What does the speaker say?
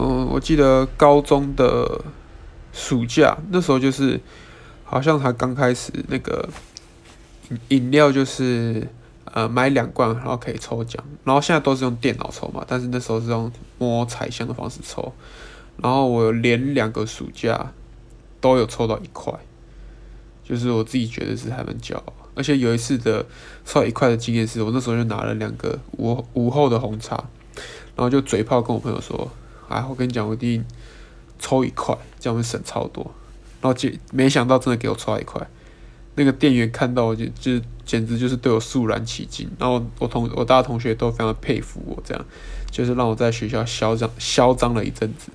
嗯，我记得高中的暑假那时候就是好像还刚开始那个饮饮料就是呃买两罐然后可以抽奖，然后现在都是用电脑抽嘛，但是那时候是用摸彩箱的方式抽，然后我连两个暑假都有抽到一块，就是我自己觉得是还蛮骄傲，而且有一次的抽一块的经验是我那时候就拿了两个午午后的红茶，然后就嘴炮跟我朋友说。哎，我跟你讲，我一定抽一块，这样会省超多。然后结没想到真的给我抽到一块，那个店员看到我就就简直就是对我肃然起敬。然后我同我大家同学都非常佩服我，这样就是让我在学校嚣张嚣张了一阵子。